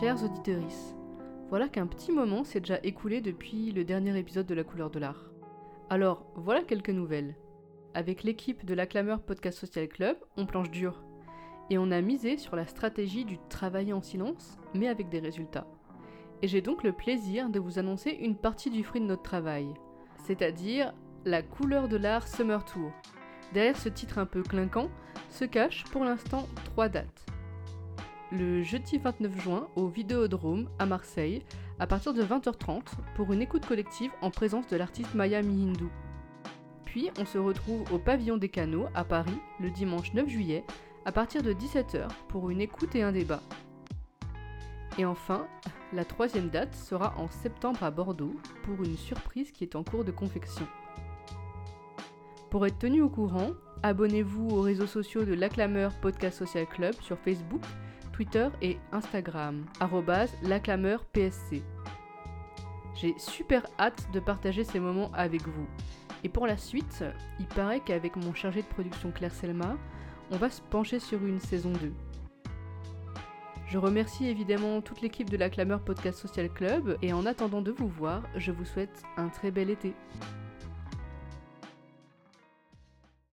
Chers auditeurs, voilà qu'un petit moment s'est déjà écoulé depuis le dernier épisode de La couleur de l'art. Alors, voilà quelques nouvelles. Avec l'équipe de l'Acclameur Podcast Social Club, on planche dur. Et on a misé sur la stratégie du travailler en silence, mais avec des résultats. Et j'ai donc le plaisir de vous annoncer une partie du fruit de notre travail, c'est-à-dire la couleur de l'art Summer Tour. Derrière ce titre un peu clinquant se cachent pour l'instant trois dates. Le jeudi 29 juin au Vidéodrome à Marseille, à partir de 20h30, pour une écoute collective en présence de l'artiste Maya Mihindu. Puis on se retrouve au Pavillon des Canaux à Paris le dimanche 9 juillet à partir de 17h pour une écoute et un débat. Et enfin, la troisième date sera en septembre à Bordeaux pour une surprise qui est en cours de confection. Pour être tenu au courant, abonnez-vous aux réseaux sociaux de l'Acclameur Podcast Social Club sur Facebook, Twitter et Instagram, l'AcclameurPSC. J'ai super hâte de partager ces moments avec vous. Et pour la suite, il paraît qu'avec mon chargé de production Claire Selma, on va se pencher sur une saison 2. Je remercie évidemment toute l'équipe de la Clameur Podcast Social Club et en attendant de vous voir, je vous souhaite un très bel été.